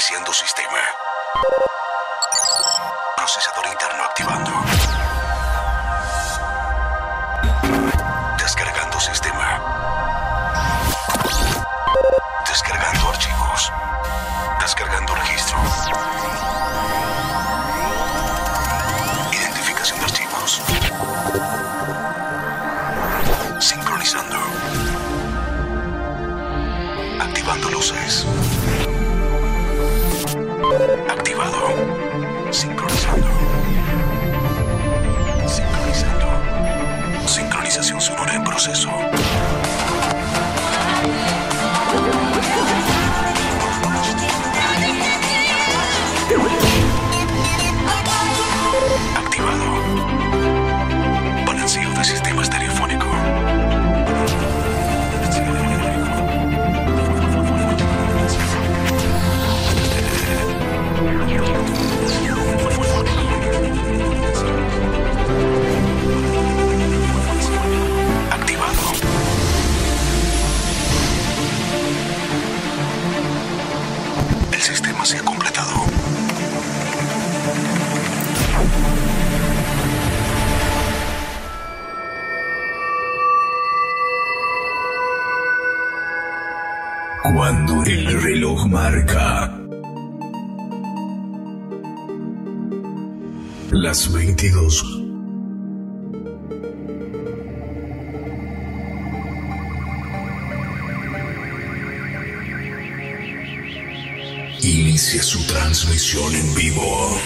Reiniciando sistema. Procesador interno activando. Descargando sistema. Descargando archivos. Descargando registro. proceso. inicia su transmisión en vivo.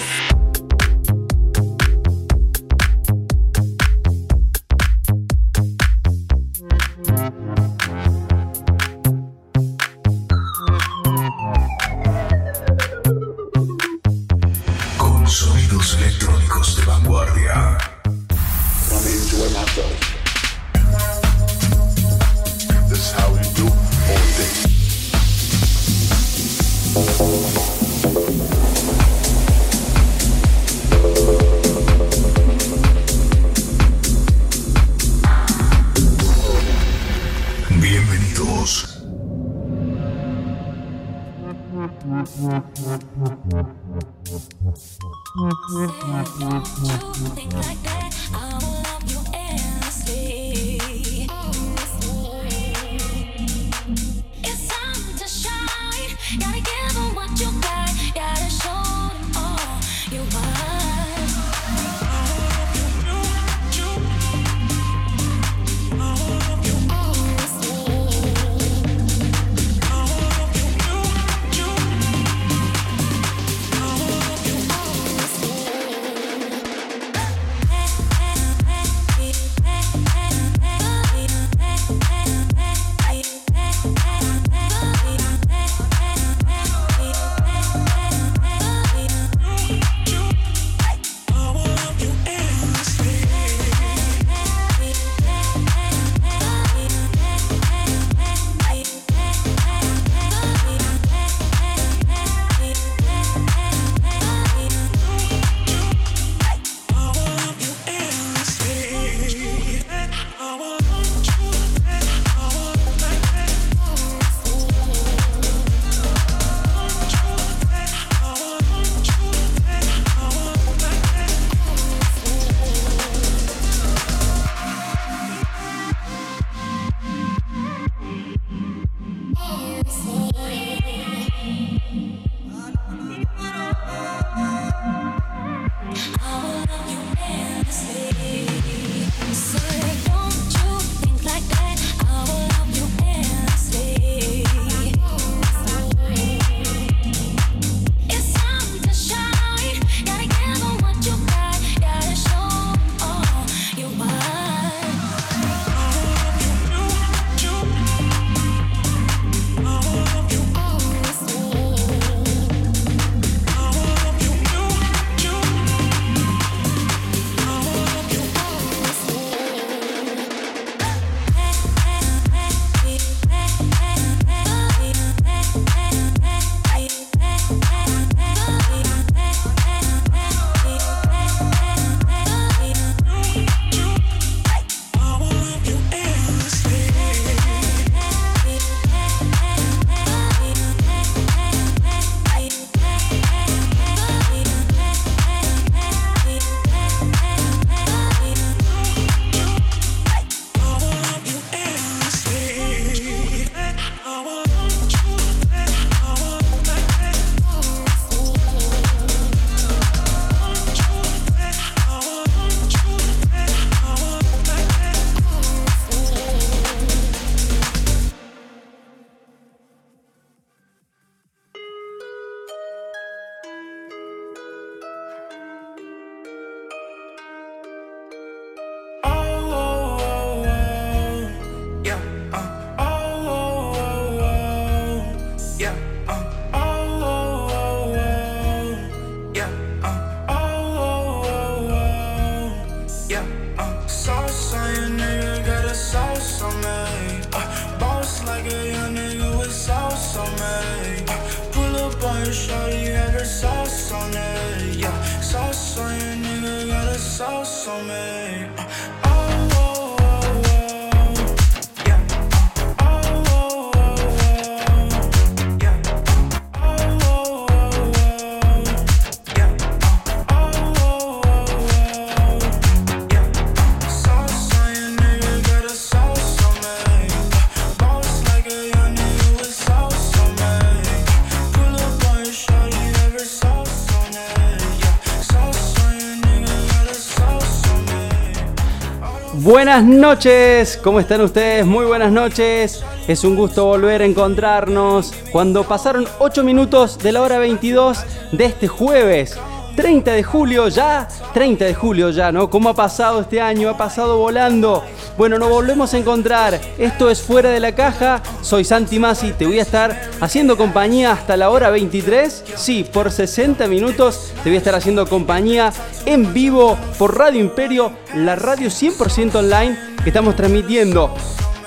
Buenas noches, ¿cómo están ustedes? Muy buenas noches. Es un gusto volver a encontrarnos cuando pasaron 8 minutos de la hora 22 de este jueves. 30 de julio ya, 30 de julio ya, ¿no? ¿Cómo ha pasado este año? Ha pasado volando. Bueno, nos volvemos a encontrar. Esto es Fuera de la Caja. Soy Santi Masi. Te voy a estar haciendo compañía hasta la hora 23. Sí, por 60 minutos te voy a estar haciendo compañía en vivo por Radio Imperio, la radio 100% online que estamos transmitiendo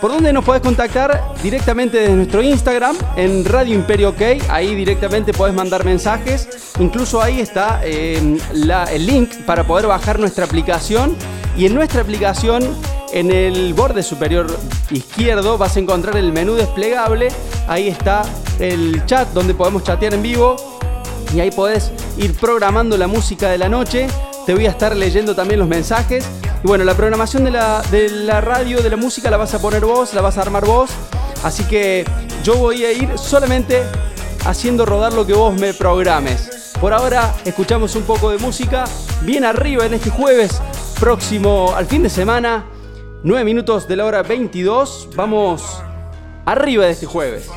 ¿Por dónde nos podés contactar? Directamente desde nuestro Instagram, en Radio Imperio OK. Ahí directamente podés mandar mensajes. Incluso ahí está eh, el link para poder bajar nuestra aplicación. Y en nuestra aplicación, en el borde superior izquierdo, vas a encontrar el menú desplegable. Ahí está el chat donde podemos chatear en vivo. Y ahí podés ir programando la música de la noche. Te voy a estar leyendo también los mensajes. Y bueno, la programación de la, de la radio, de la música, la vas a poner vos, la vas a armar vos. Así que yo voy a ir solamente haciendo rodar lo que vos me programes. Por ahora escuchamos un poco de música bien arriba en este jueves próximo al fin de semana. 9 minutos de la hora 22. Vamos arriba de este jueves.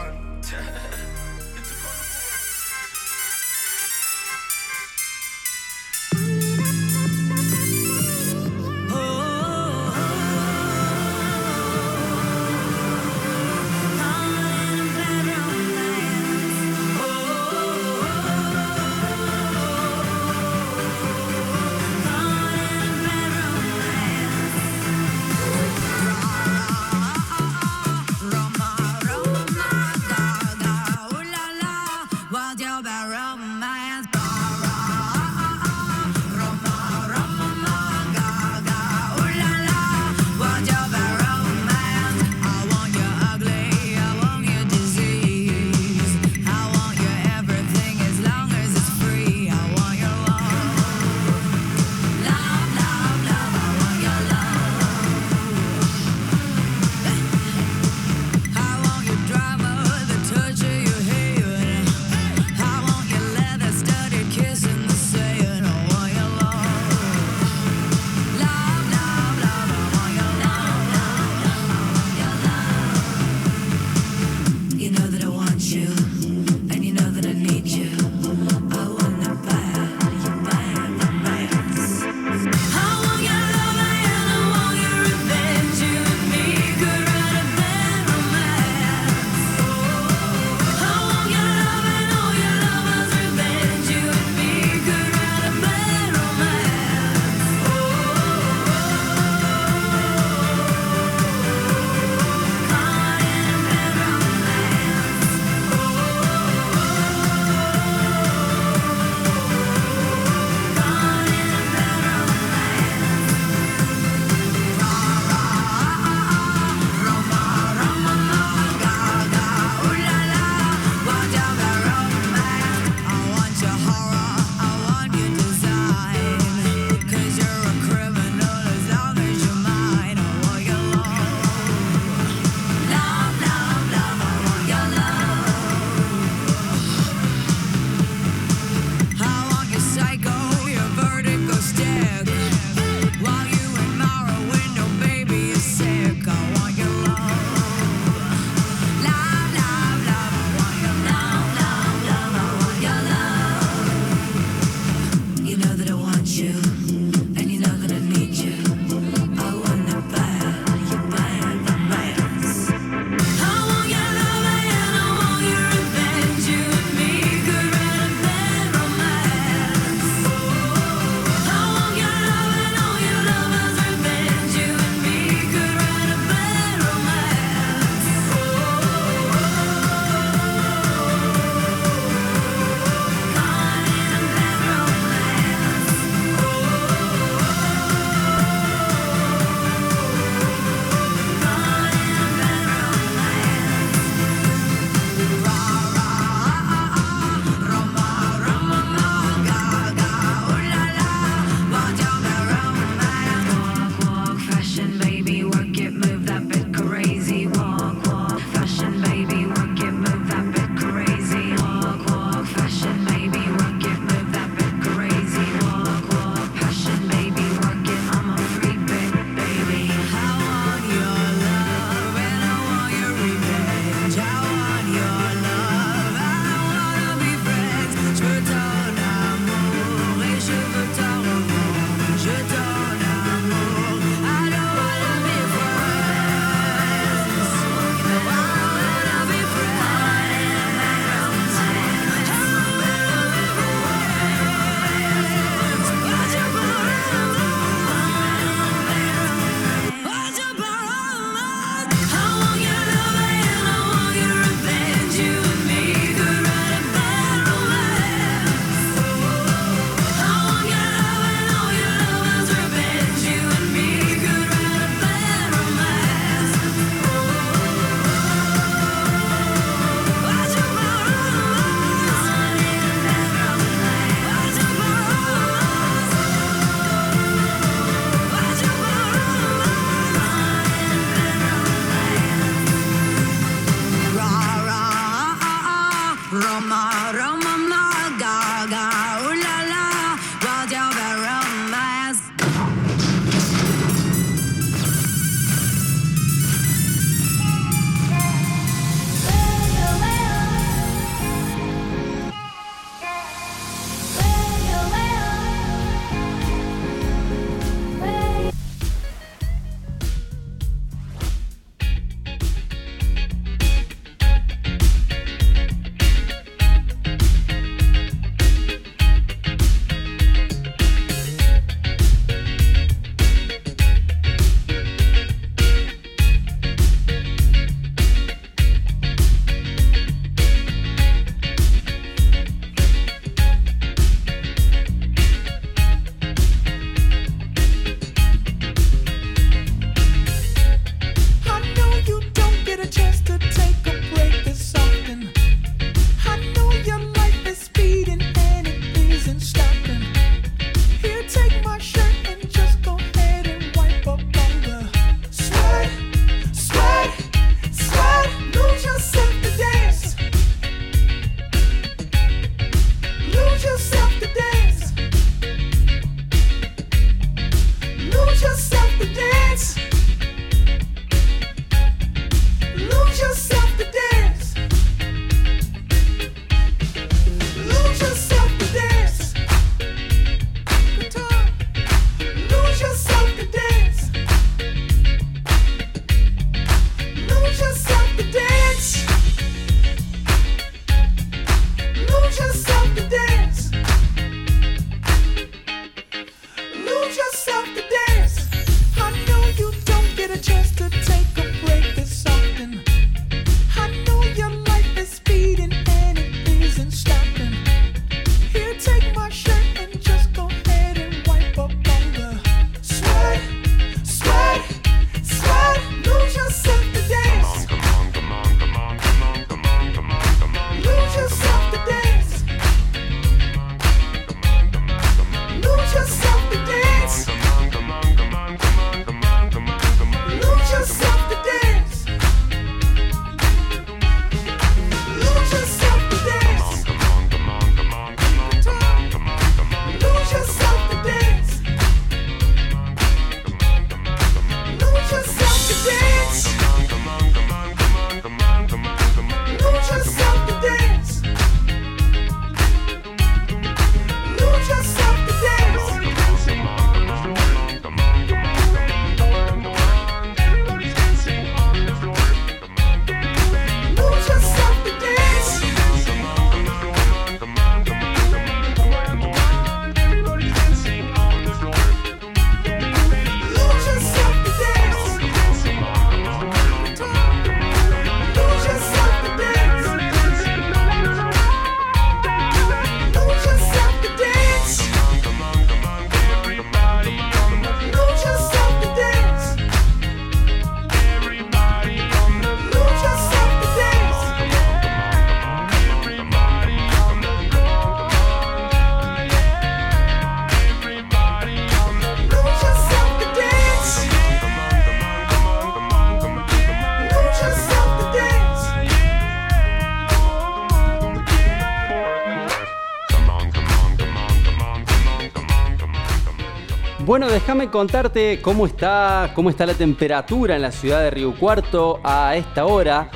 Contarte cómo está, cómo está la temperatura en la ciudad de Río Cuarto a esta hora.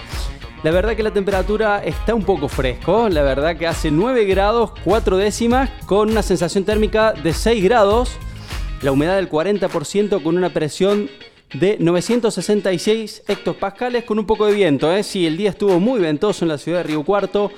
La verdad que la temperatura está un poco fresco, la verdad que hace 9 grados 4 décimas con una sensación térmica de 6 grados, la humedad del 40% con una presión de 966 hectopascales con un poco de viento. ¿eh? Sí, el día estuvo muy ventoso en la ciudad de Río Cuarto.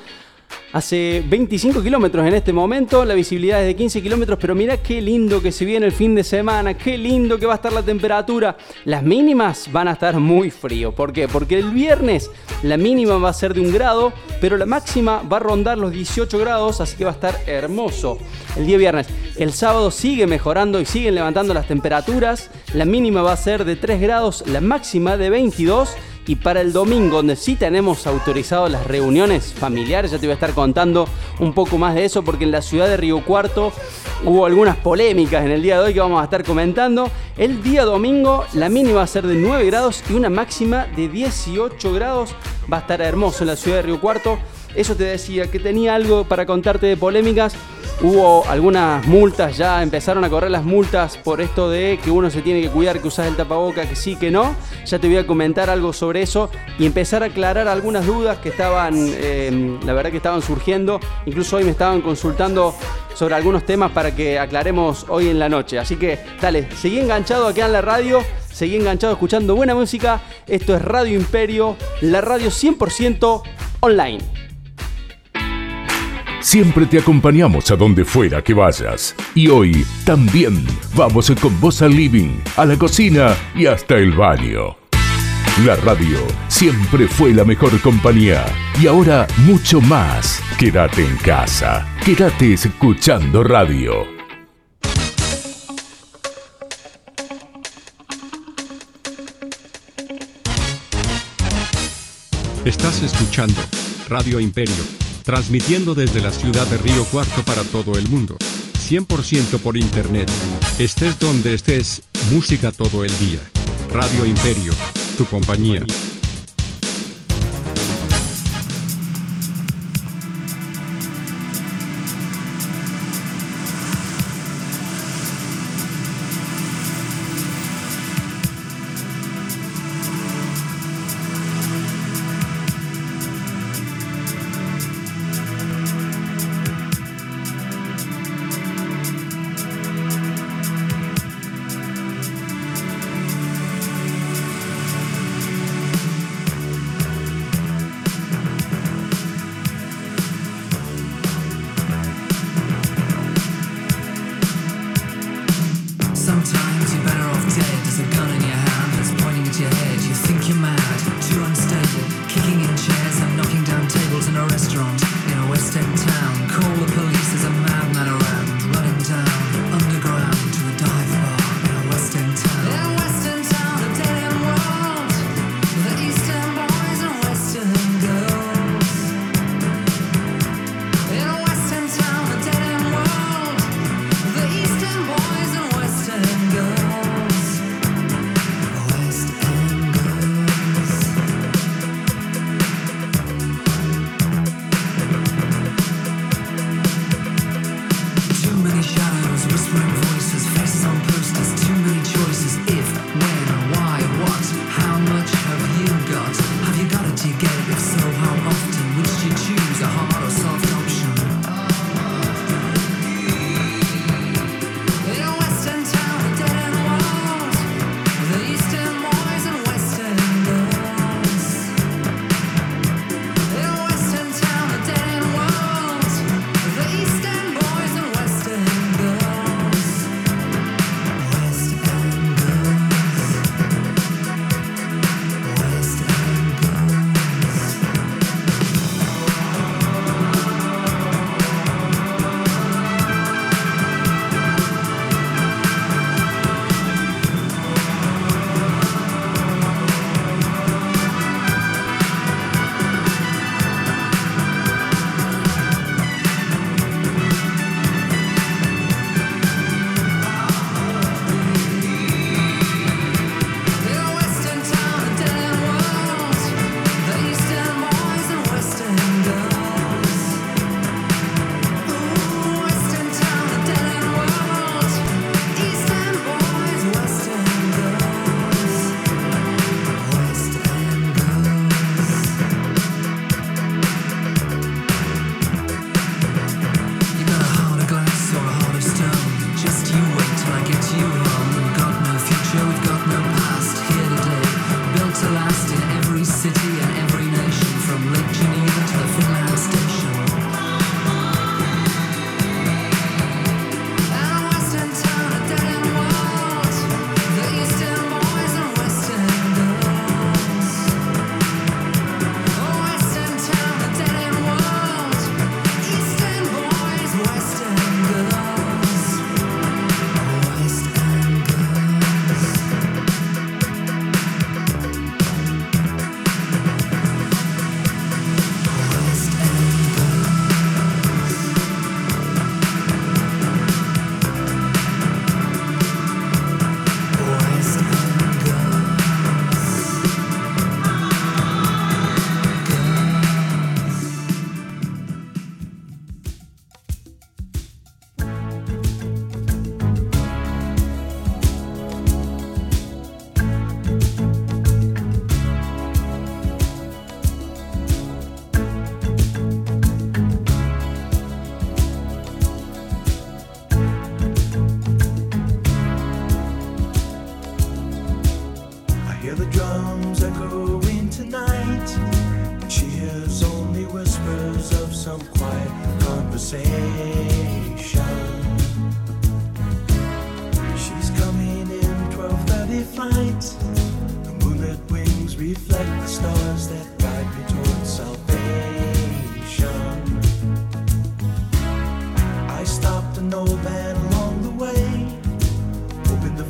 Hace 25 kilómetros en este momento, la visibilidad es de 15 kilómetros, pero mira qué lindo que se viene el fin de semana, qué lindo que va a estar la temperatura. Las mínimas van a estar muy frío. ¿Por qué? Porque el viernes la mínima va a ser de un grado, pero la máxima va a rondar los 18 grados, así que va a estar hermoso el día viernes. El sábado sigue mejorando y siguen levantando las temperaturas. La mínima va a ser de 3 grados, la máxima de 22 y para el domingo, donde sí tenemos autorizado las reuniones familiares, ya te voy a estar contando un poco más de eso, porque en la ciudad de Río Cuarto hubo algunas polémicas en el día de hoy que vamos a estar comentando. El día domingo la mínima va a ser de 9 grados y una máxima de 18 grados. Va a estar hermoso en la ciudad de Río Cuarto. Eso te decía que tenía algo para contarte de polémicas. Hubo algunas multas, ya empezaron a correr las multas por esto de que uno se tiene que cuidar, que usas el tapaboca, que sí, que no. Ya te voy a comentar algo sobre eso y empezar a aclarar algunas dudas que estaban, eh, la verdad que estaban surgiendo. Incluso hoy me estaban consultando sobre algunos temas para que aclaremos hoy en la noche. Así que dale, seguí enganchado aquí en la radio, seguí enganchado escuchando buena música. Esto es Radio Imperio, la radio 100% online. Siempre te acompañamos a donde fuera que vayas. Y hoy también vamos con vos al living, a la cocina y hasta el baño. La radio siempre fue la mejor compañía y ahora mucho más. Quédate en casa, quédate escuchando radio. Estás escuchando Radio Imperio, transmitiendo desde la ciudad de Río Cuarto para todo el mundo. 100% por internet. Estés donde estés, música todo el día. Radio Imperio, tu compañía. You're better off dead. There's a gun in your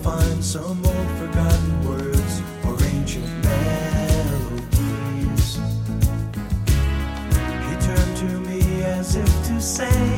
find some old forgotten words or ancient melodies. He turned to me as if to say,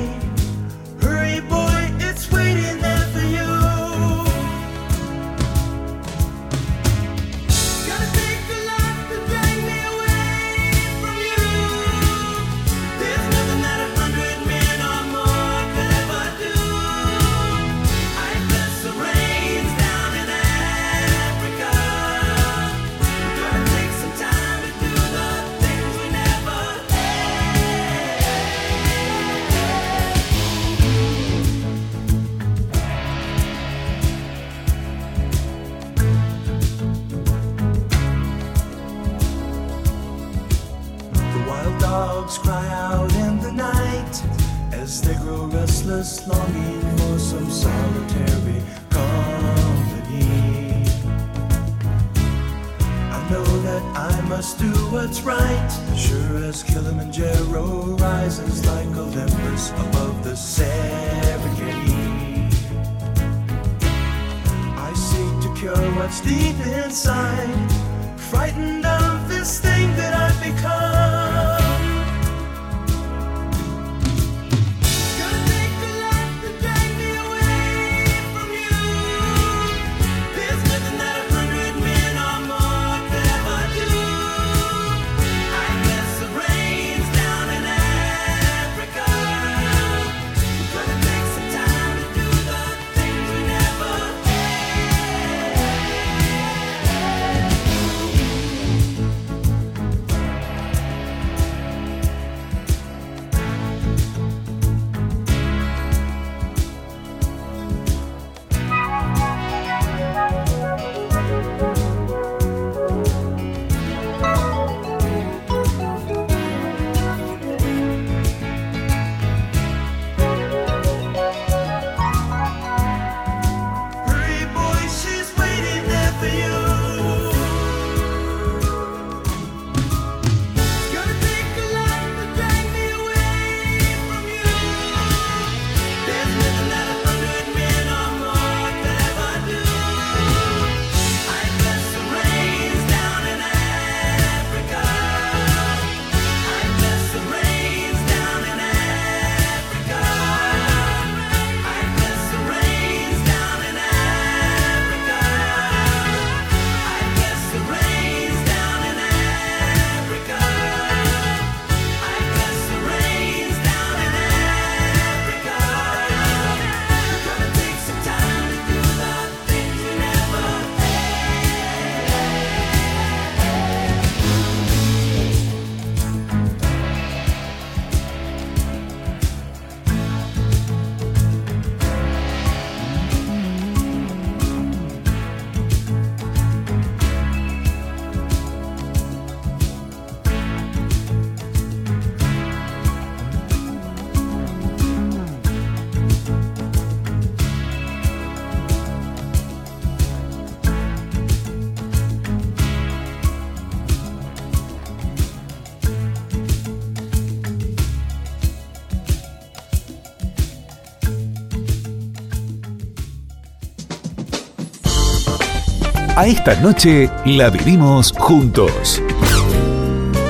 A esta noche la vivimos juntos.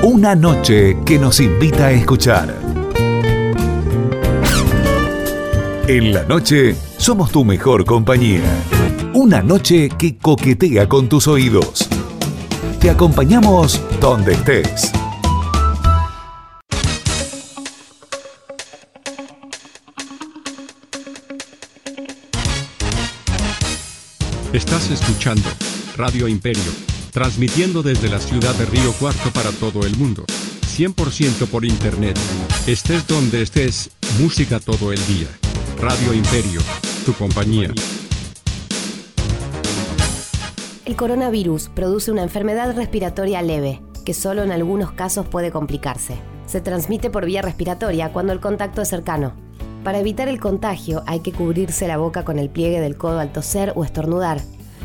Una noche que nos invita a escuchar. En la noche somos tu mejor compañía. Una noche que coquetea con tus oídos. Te acompañamos donde estés. Estás escuchando Radio Imperio, transmitiendo desde la ciudad de Río Cuarto para todo el mundo. 100% por internet. Estés donde estés, música todo el día. Radio Imperio, tu compañía. El coronavirus produce una enfermedad respiratoria leve, que solo en algunos casos puede complicarse. Se transmite por vía respiratoria cuando el contacto es cercano. Para evitar el contagio hay que cubrirse la boca con el pliegue del codo al toser o estornudar,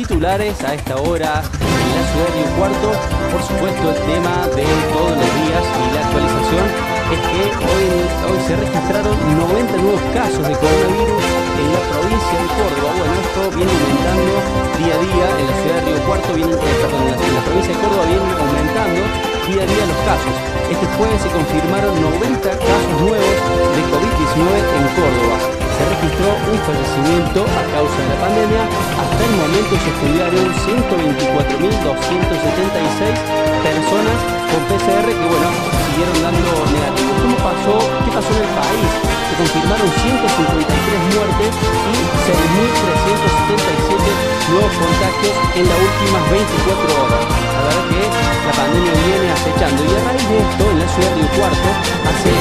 Titulares a esta hora en la ciudad de Río Cuarto. Por supuesto, el tema de todos los días y la actualización es que hoy, hoy se registraron 90 nuevos casos de coronavirus en la provincia de Córdoba. Bueno, esto viene aumentando día a día en la ciudad de Río Cuarto, viene, eh, en la, en la provincia de Córdoba viene aumentando día a día los casos. Este jueves se confirmaron 90 casos nuevos de COVID-19 en Córdoba. Se registró un fallecimiento a causa de la pandemia. Hasta el momento se estudiaron 124.276 personas con PCR que, bueno, siguieron dando negativos. ¿Cómo pasó? ¿Qué pasó en el país? Se confirmaron 153 muertes y 6.377 nuevos contagios en las últimas 24 horas. La verdad que la pandemia viene acechando. Y a raíz de esto, en la ciudad de Cuarto, hace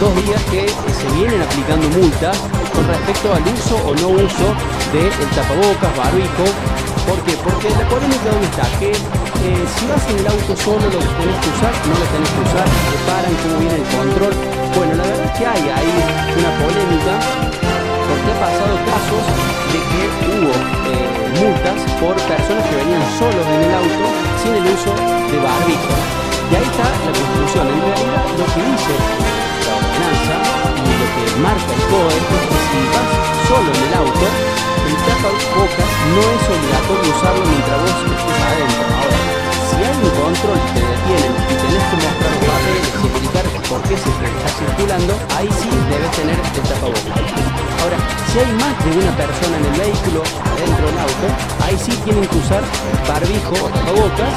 dos días que se vienen aplicando multas con respecto al uso o no uso del tapabocas, barbijo. ¿Por qué? Porque la polémica donde está, que eh, si vas en el auto solo lo que tenés que usar, no lo tenés que usar, te paran, cómo viene el control. Bueno, la verdad es que hay ahí una polémica pasado casos de que hubo eh, multas por personas que venían solos en el auto sin el uso de barbijo. Y ahí está la conclusión. En realidad lo que dice la ordenanza y lo que marca el COE es que si vas solo en el auto, el tapabocas no es obligatorio usarlo mientras vos estés adentro. Ahora, si hay un control te detienen y tenés que mostrar papeles y explicar por qué se te está circulando, ahí sí debes tener el tapabocas. Ahora, si hay más de una persona en el vehículo, adentro del auto, ahí sí tienen que usar barbijo o tapabocas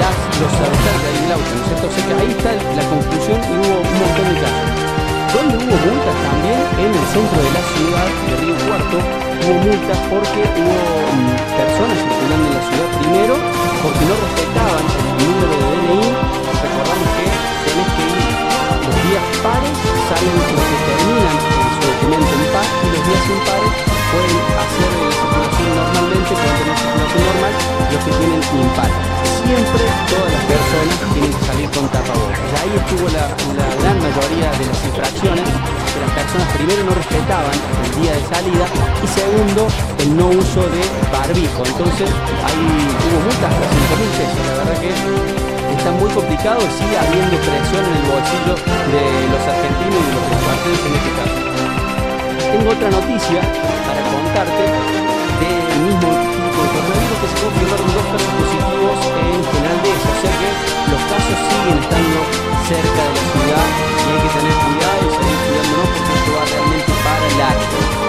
las, los habitantes del auto, ¿no es cierto? Ahí está la conclusión y hubo un montón de casos. Donde hubo multas también en el centro de la ciudad de Río Cuarto, hubo multas porque hubo mm, personas circulando en la ciudad primero porque no respetaban el número de DNI. Pares, salen los que terminan su documento en par y los días impares pueden hacer la circulación normalmente, pueden tener circulación normal, los que tienen impar. Siempre todas las personas tienen que salir con tapabocas. Ahí estuvo la, gran mayoría de las infracciones, que las personas primero no respetaban el día de salida y segundo el no uso de barbijo. Entonces ahí hubo multas hasta 5 mil pesos. Complicado y sigue habiendo presión en el bolsillo de los argentinos y de los extranjeros en este caso. Tengo otra noticia para contarte del mismo tipo de coronavirus que se confirmaron dos casos positivos en General Dehesa, o sea que los casos siguen estando cerca de la ciudad y hay que tener cuidado y seguir cuidándonos porque esto va realmente para largo.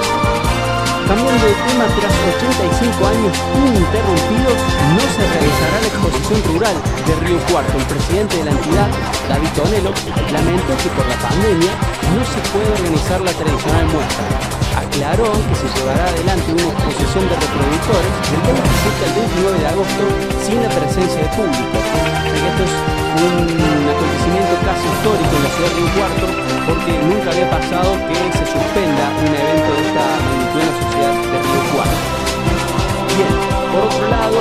Cambiando de tema, tras 85 años ininterrumpidos, no se realizará la exposición rural de Río Cuarto. El presidente de la entidad, David Tonelo, lamentó que por la pandemia no se puede organizar la tradicional muestra. Aclaró que se llevará adelante una exposición de reproductores del 27 al 29 de agosto sin la presencia de público. Esto es un acontecimiento casi histórico en la ciudad de Río Cuarto porque nunca había pasado que se suspenda un evento de esta en la sociedad de Río. Bien, por otro lado,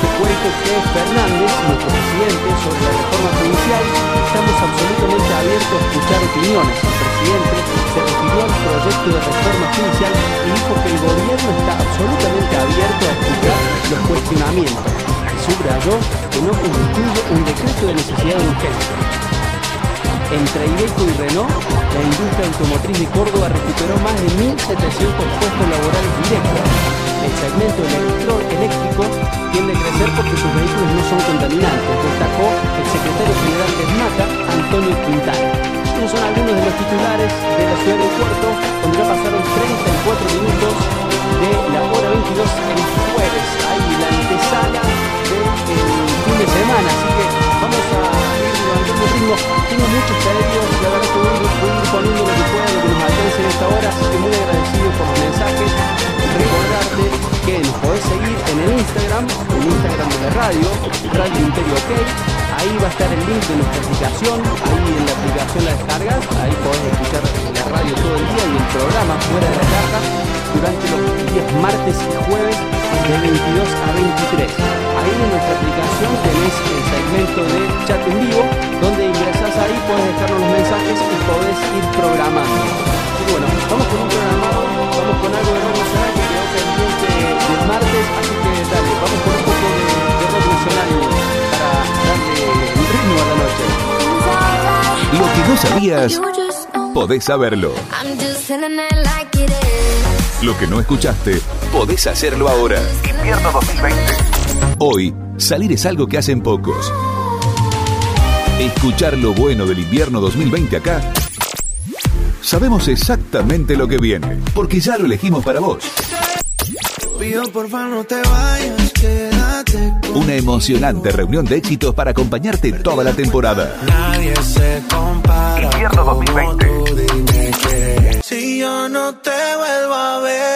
te cuento que Fernández, nuestro presidente, sobre la reforma judicial, estamos absolutamente abiertos a escuchar opiniones. El presidente se refirió al proyecto de reforma judicial y dijo que el gobierno está absolutamente abierto a escuchar los cuestionamientos. Y subrayó que no constituye un decreto de necesidad de urgencia. Entre Ibeco y Renault, la industria automotriz de Córdoba recuperó más de 1.700 puestos laborales directos. El segmento eléctrico tiende a crecer porque sus vehículos no son contaminantes, destacó el secretario general de SMATA, Antonio Quintana. Estos son algunos de los titulares de la ciudad del puerto, donde ya pasaron 34 minutos de la hora 22 el jueves. Ahí la antesala del fin semana, así que vamos a ir levantando el ritmo. Tengo muchos pedidos, la verdad que voy, voy a ir poniendo lo que pueda, lo que nos alcance en esta hora, así que muy agradecido por los mensajes. Recordarte que nos podés seguir en el Instagram, el Instagram de la radio, Radio Imperio OK. Ahí va a estar el link de nuestra aplicación, ahí en la aplicación la descargas, ahí podés escuchar la radio todo el día y el programa fuera de la caja durante los días martes y jueves de 22 a 23. Ahí en nuestra aplicación tenés el segmento de chat en vivo, donde ingresás ahí, podés dejarnos los mensajes y podés ir programando. Y bueno, vamos con un programado, vamos con algo de rock martes, así que dale, vamos con un poco de, de nacional para darle un ritmo a la noche. Lo que no sabías, podés saberlo. Lo que no escuchaste, podés hacerlo ahora. Invierno 2020. Hoy, salir es algo que hacen pocos. Escuchar lo bueno del invierno 2020 acá. Sabemos exactamente lo que viene, porque ya lo elegimos para vos. Pido porfa no te vayas, quédate. Una emocionante reunión de éxitos para acompañarte toda la temporada. Nadie se compara. Invierno 2020. como tú, dime que si yo no te vuelvo a ver.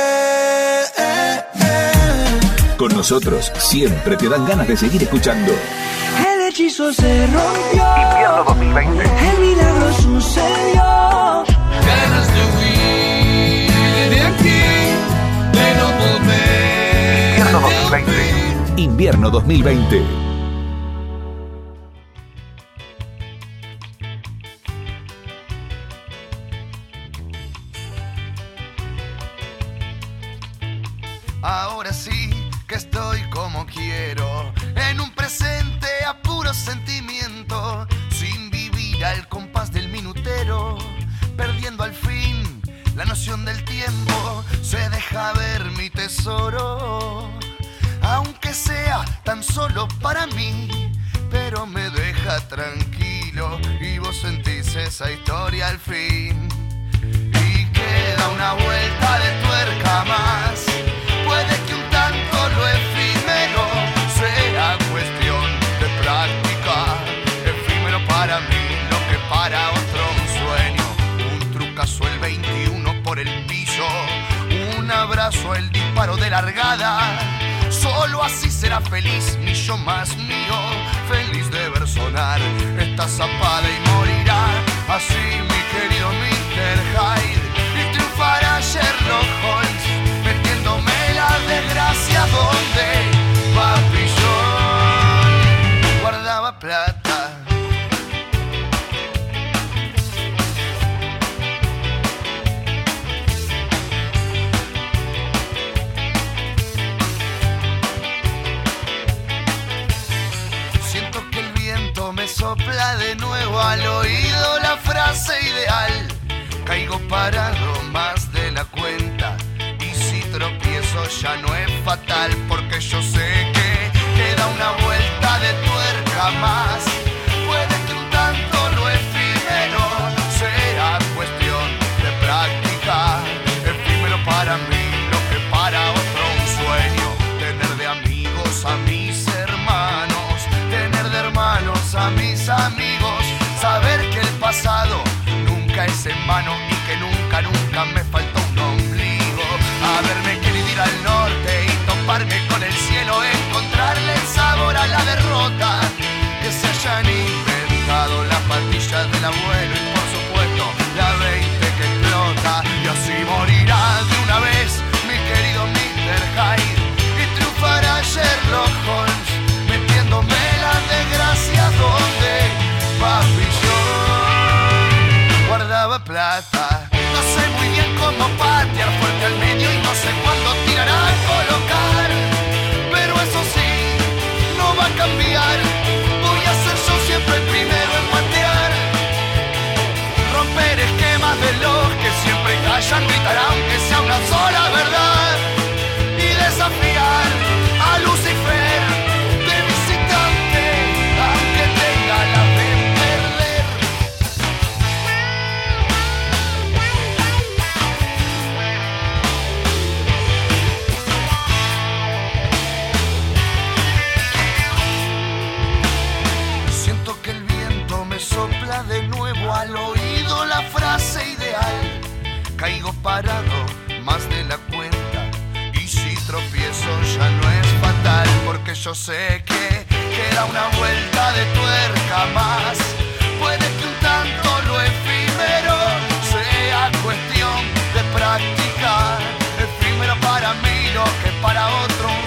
Con nosotros siempre te dan ganas de seguir escuchando. El hechizo se rompió. Invierno 2020. El milagro sucedió. 2020. Invierno 2020. Pero me deja tranquilo y vos sentís esa historia al fin. Y queda una vuelta de tuerca más. Puede que un tanto lo efímero sea cuestión de práctica. Efímero para mí, lo que para otro un sueño. Un trucazo el 21 por el piso. Un abrazo, el disparo de largada. Solo así será feliz mi yo más mío. Feliz de ver sonar esta zapada y morirá. Así mi querido Mr. Hyde. Y triunfará Sherlock Holmes. Metiéndome la desgracia donde Papi John guardaba plata. Sopla de nuevo al oído la frase ideal. Caigo parado más de la cuenta y si tropiezo ya no es fatal porque yo sé que queda una vuelta de tuerca más. Nunca sé que queda una vuelta de tuerca más. Puede que un tanto lo efímero sea cuestión de practicar. Efímero para mí lo que para otro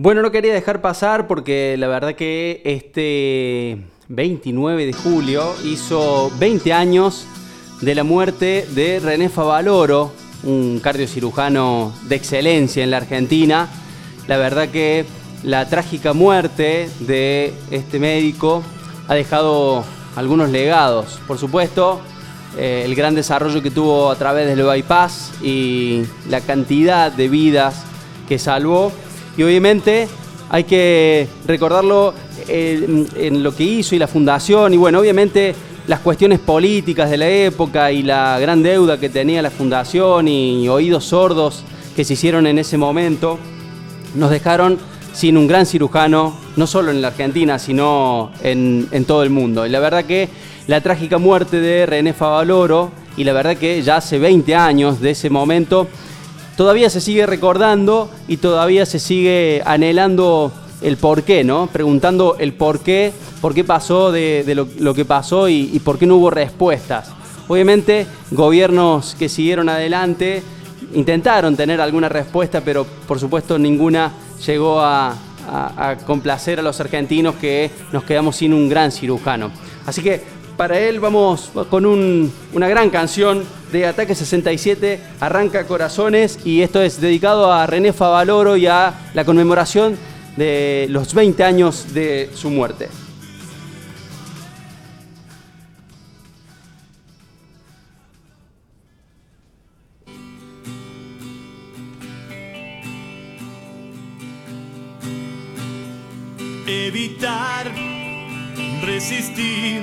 Bueno, no quería dejar pasar porque la verdad que este 29 de julio hizo 20 años de la muerte de René Favaloro, un cardiocirujano de excelencia en la Argentina. La verdad que la trágica muerte de este médico ha dejado algunos legados. Por supuesto, eh, el gran desarrollo que tuvo a través del bypass y la cantidad de vidas que salvó. Y obviamente hay que recordarlo eh, en, lo que hizo y la fundación. Y bueno, obviamente las cuestiones políticas de la época y la gran deuda que tenía la fundación y oídos sordos que se hicieron en ese momento nos dejaron sin un gran cirujano, no solo en la Argentina, sino en, en todo el mundo. Y la verdad que la trágica muerte de René Favaloro, y la verdad que ya hace 20 años de ese momento, todavía se sigue recordando y todavía se sigue anhelando el por qué, ¿no? Preguntando el por qué, por qué pasó de, lo, que pasó y, por qué no hubo respuestas. Obviamente, gobiernos que siguieron adelante intentaron tener alguna respuesta, pero por supuesto ninguna llegó a, a- a complacer a los argentinos que nos quedamos sin un gran cirujano. Así que para él vamos con un- una gran canción de Ataque 67, Arranca Corazones, y esto es dedicado a René Favaloro y a la conmemoración de los 20 años de su muerte. evitar resistir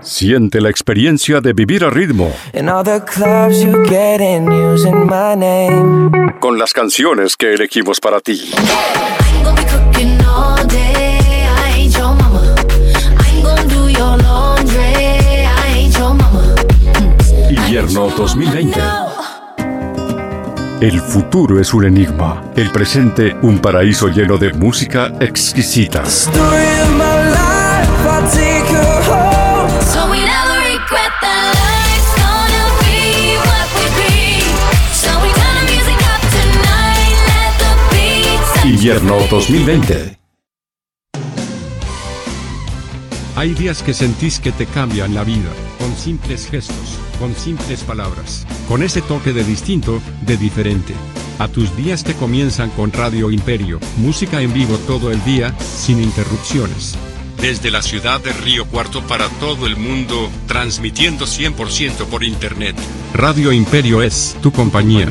Siente la experiencia de vivir a ritmo And all the clubs you get in using my name. con las canciones que elegimos para ti. Cooking all day, I ain't your mama. I ain't gonna do your laundry, I ain't your mama. Invierno 2020. El futuro es un enigma, el presente un paraíso lleno de música exquisita. Invierno 2020. Hay días que sentís que te cambian la vida, con simples gestos, con simples palabras, con ese toque de distinto, de diferente. A tus días que comienzan con Radio Imperio, música en vivo todo el día, sin interrupciones. Desde la ciudad de Río Cuarto para todo el mundo, transmitiendo 100% por internet. Radio Imperio es tu compañía.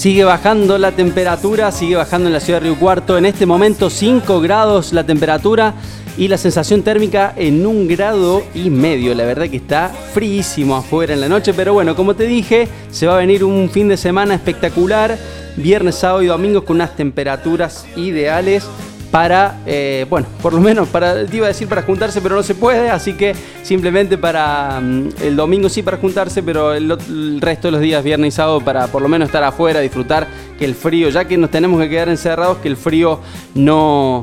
Sigue bajando la temperatura, sigue bajando en la ciudad de Río Cuarto. En este momento 5 grados la temperatura y la sensación térmica en un grado y medio. La verdad que está fríísimo afuera en la noche, pero bueno, como te dije, se va a venir un fin de semana espectacular. Viernes, sábado y domingo con unas temperaturas ideales para, eh, bueno, por lo menos para, te iba a decir para juntarse, pero no se puede, así que simplemente para mm, el domingo sí para juntarse, pero el, resto de los días, viernes y sábado, para por lo menos estar afuera, disfrutar que el frío, ya que nos tenemos que quedar encerrados, que el frío no,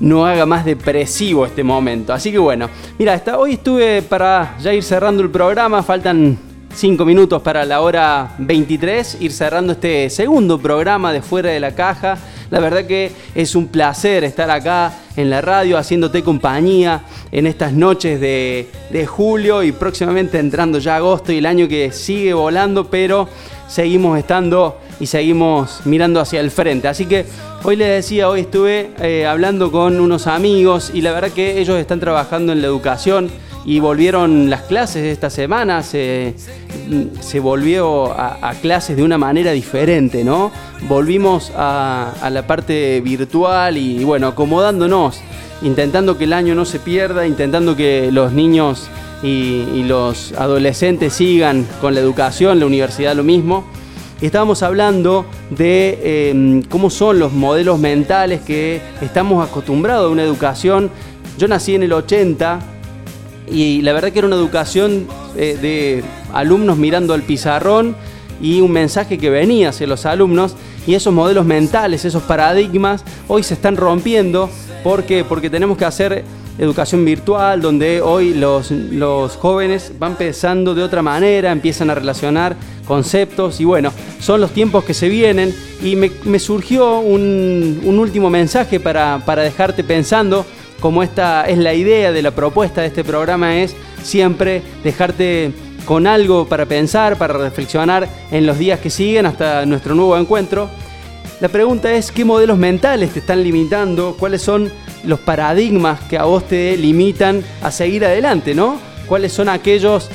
no haga más depresivo este momento. Así que bueno, mira, hasta hoy estuve para ya ir cerrando el programa, faltan 5 minutos para la hora 23, ir cerrando este segundo programa de Fuera de la Caja. La verdad que es un placer estar acá en la radio haciéndote compañía en estas noches de, de julio y próximamente entrando ya agosto y el año que sigue volando, pero seguimos estando y seguimos mirando hacia el frente. Así que hoy les decía, hoy estuve eh, hablando con unos amigos y la verdad que ellos están trabajando en la educación y volvieron las clases esta semana, se, se volvió a, clases de una manera diferente, ¿no? Volvimos a, la parte virtual y bueno, acomodándonos, intentando que el año no se pierda, intentando que los niños y, los adolescentes sigan con la educación, la universidad lo mismo. Estábamos hablando de eh, cómo son los modelos mentales que estamos acostumbrados a una educación. Yo nací en el 80 y la verdad que era una educación eh, de alumnos mirando al pizarrón y un mensaje que venía hacia los alumnos y esos modelos mentales, esos paradigmas hoy se están rompiendo. Porque porque tenemos que hacer educación virtual donde hoy los, los jóvenes van pensando de otra manera, empiezan a relacionar conceptos y bueno, son los tiempos que se vienen. Y me, me surgió un, un último mensaje para, para dejarte pensando como esta es la idea de la propuesta de este programa, es siempre dejarte con algo para pensar, para reflexionar en los días que siguen hasta nuestro nuevo encuentro. La pregunta es qué modelos mentales te están limitando, cuáles son los paradigmas que a vos te limitan a seguir adelante, ¿no? ¿Cuáles son aquellos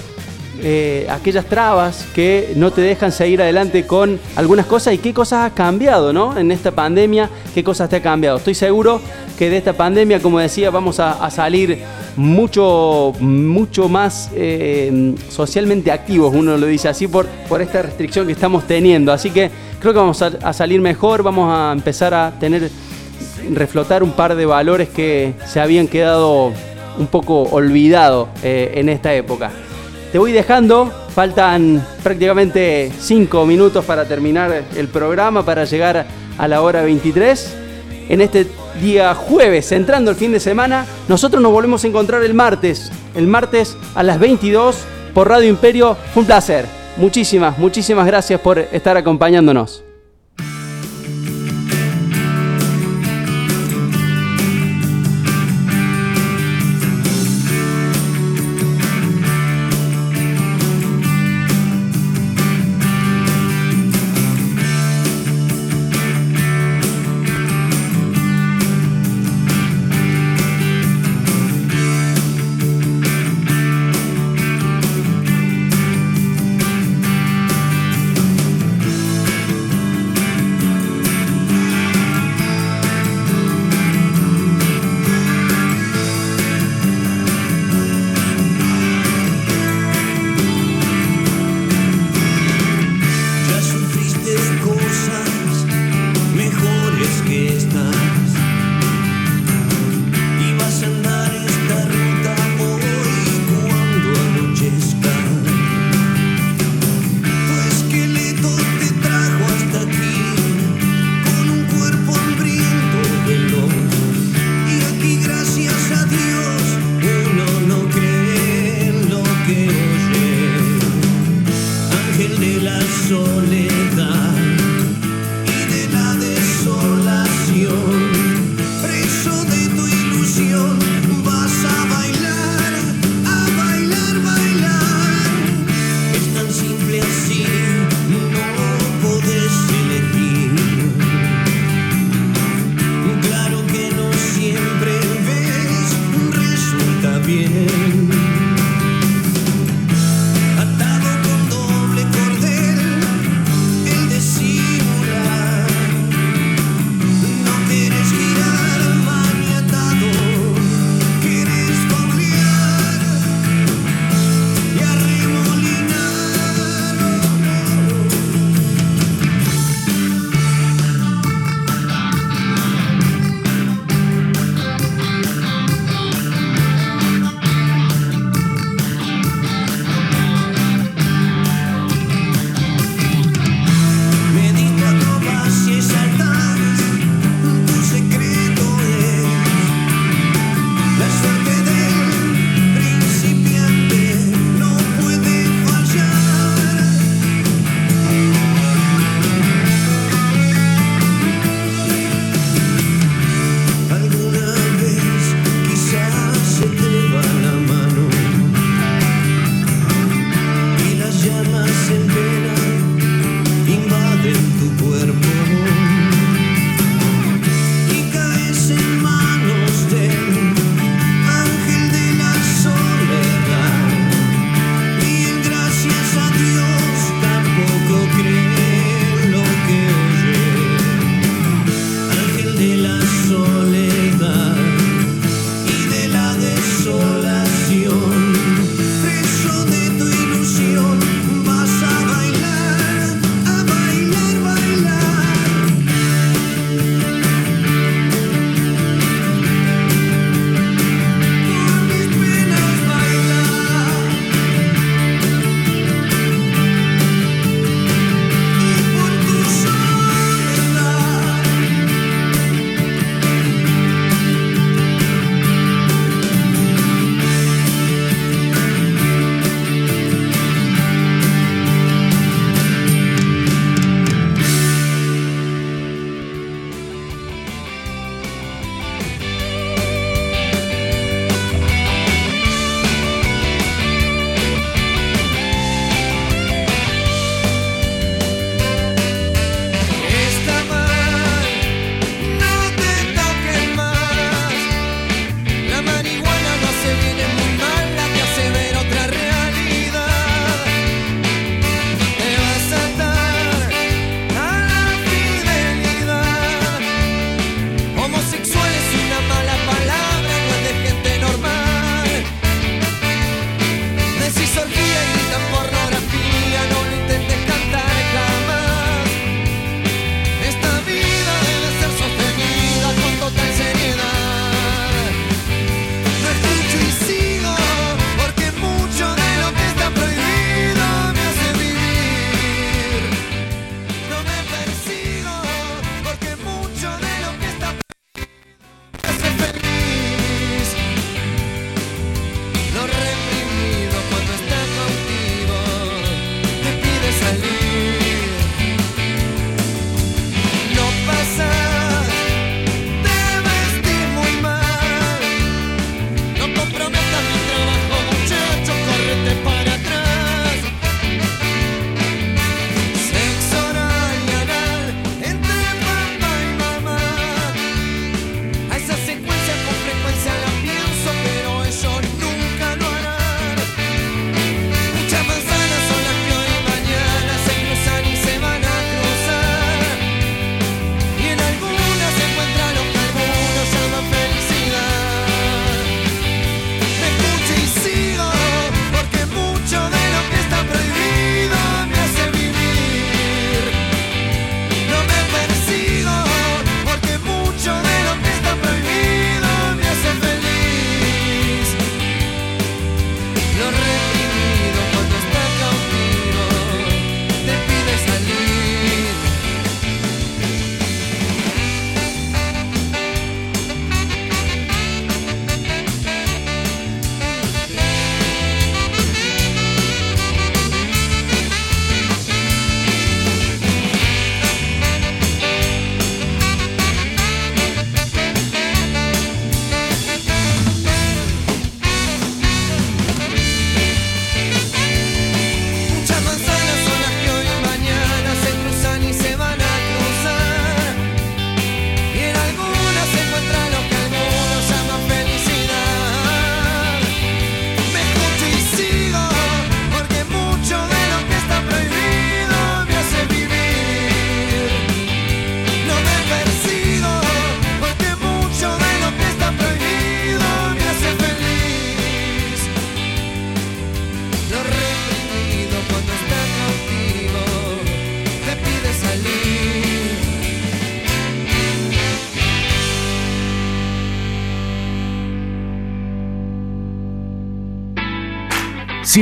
eh, aquellas trabas que no te dejan seguir adelante con algunas cosas y qué cosas has cambiado, ¿no? En esta pandemia, qué cosas te ha cambiado. Estoy seguro que de esta pandemia, como decía, vamos a, salir mucho, mucho más eh, socialmente activos, uno lo dice así, por, por esta restricción que estamos teniendo. Así que creo que vamos a, a salir mejor, vamos a empezar a tener, reflotar un par de valores que se habían quedado un poco olvidados eh, en esta época. Te voy dejando, faltan prácticamente 5 minutos para terminar el programa, para llegar a la hora 23. En este día jueves, entrando el fin de semana, nosotros nos volvemos a encontrar el martes, el martes a las 22 por Radio Imperio. Un placer. Muchísimas, muchísimas gracias por estar acompañándonos.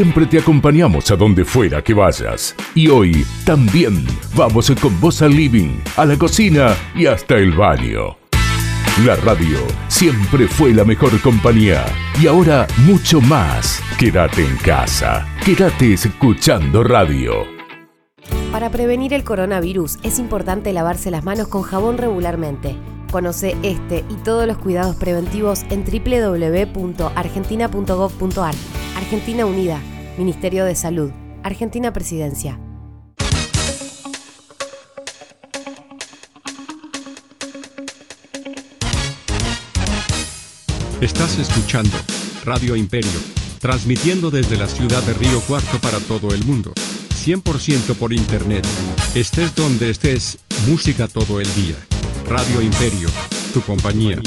Siempre te acompañamos a donde fuera que vayas. Y hoy también vamos con vos al living, a la cocina y hasta el baño. La radio siempre fue la mejor compañía y ahora mucho más. Quédate en casa, quédate escuchando radio. Para prevenir el coronavirus es importante lavarse las manos con jabón regularmente. Conoce este y todos los cuidados preventivos en www.argentina.gov.ar. Argentina Unida, Ministerio de Salud, Argentina Presidencia. Estás escuchando Radio Imperio, transmitiendo desde la ciudad de Río Cuarto para todo el mundo. 100% por internet. Estés donde estés, música todo el día. Radio Imperio, tu compañía.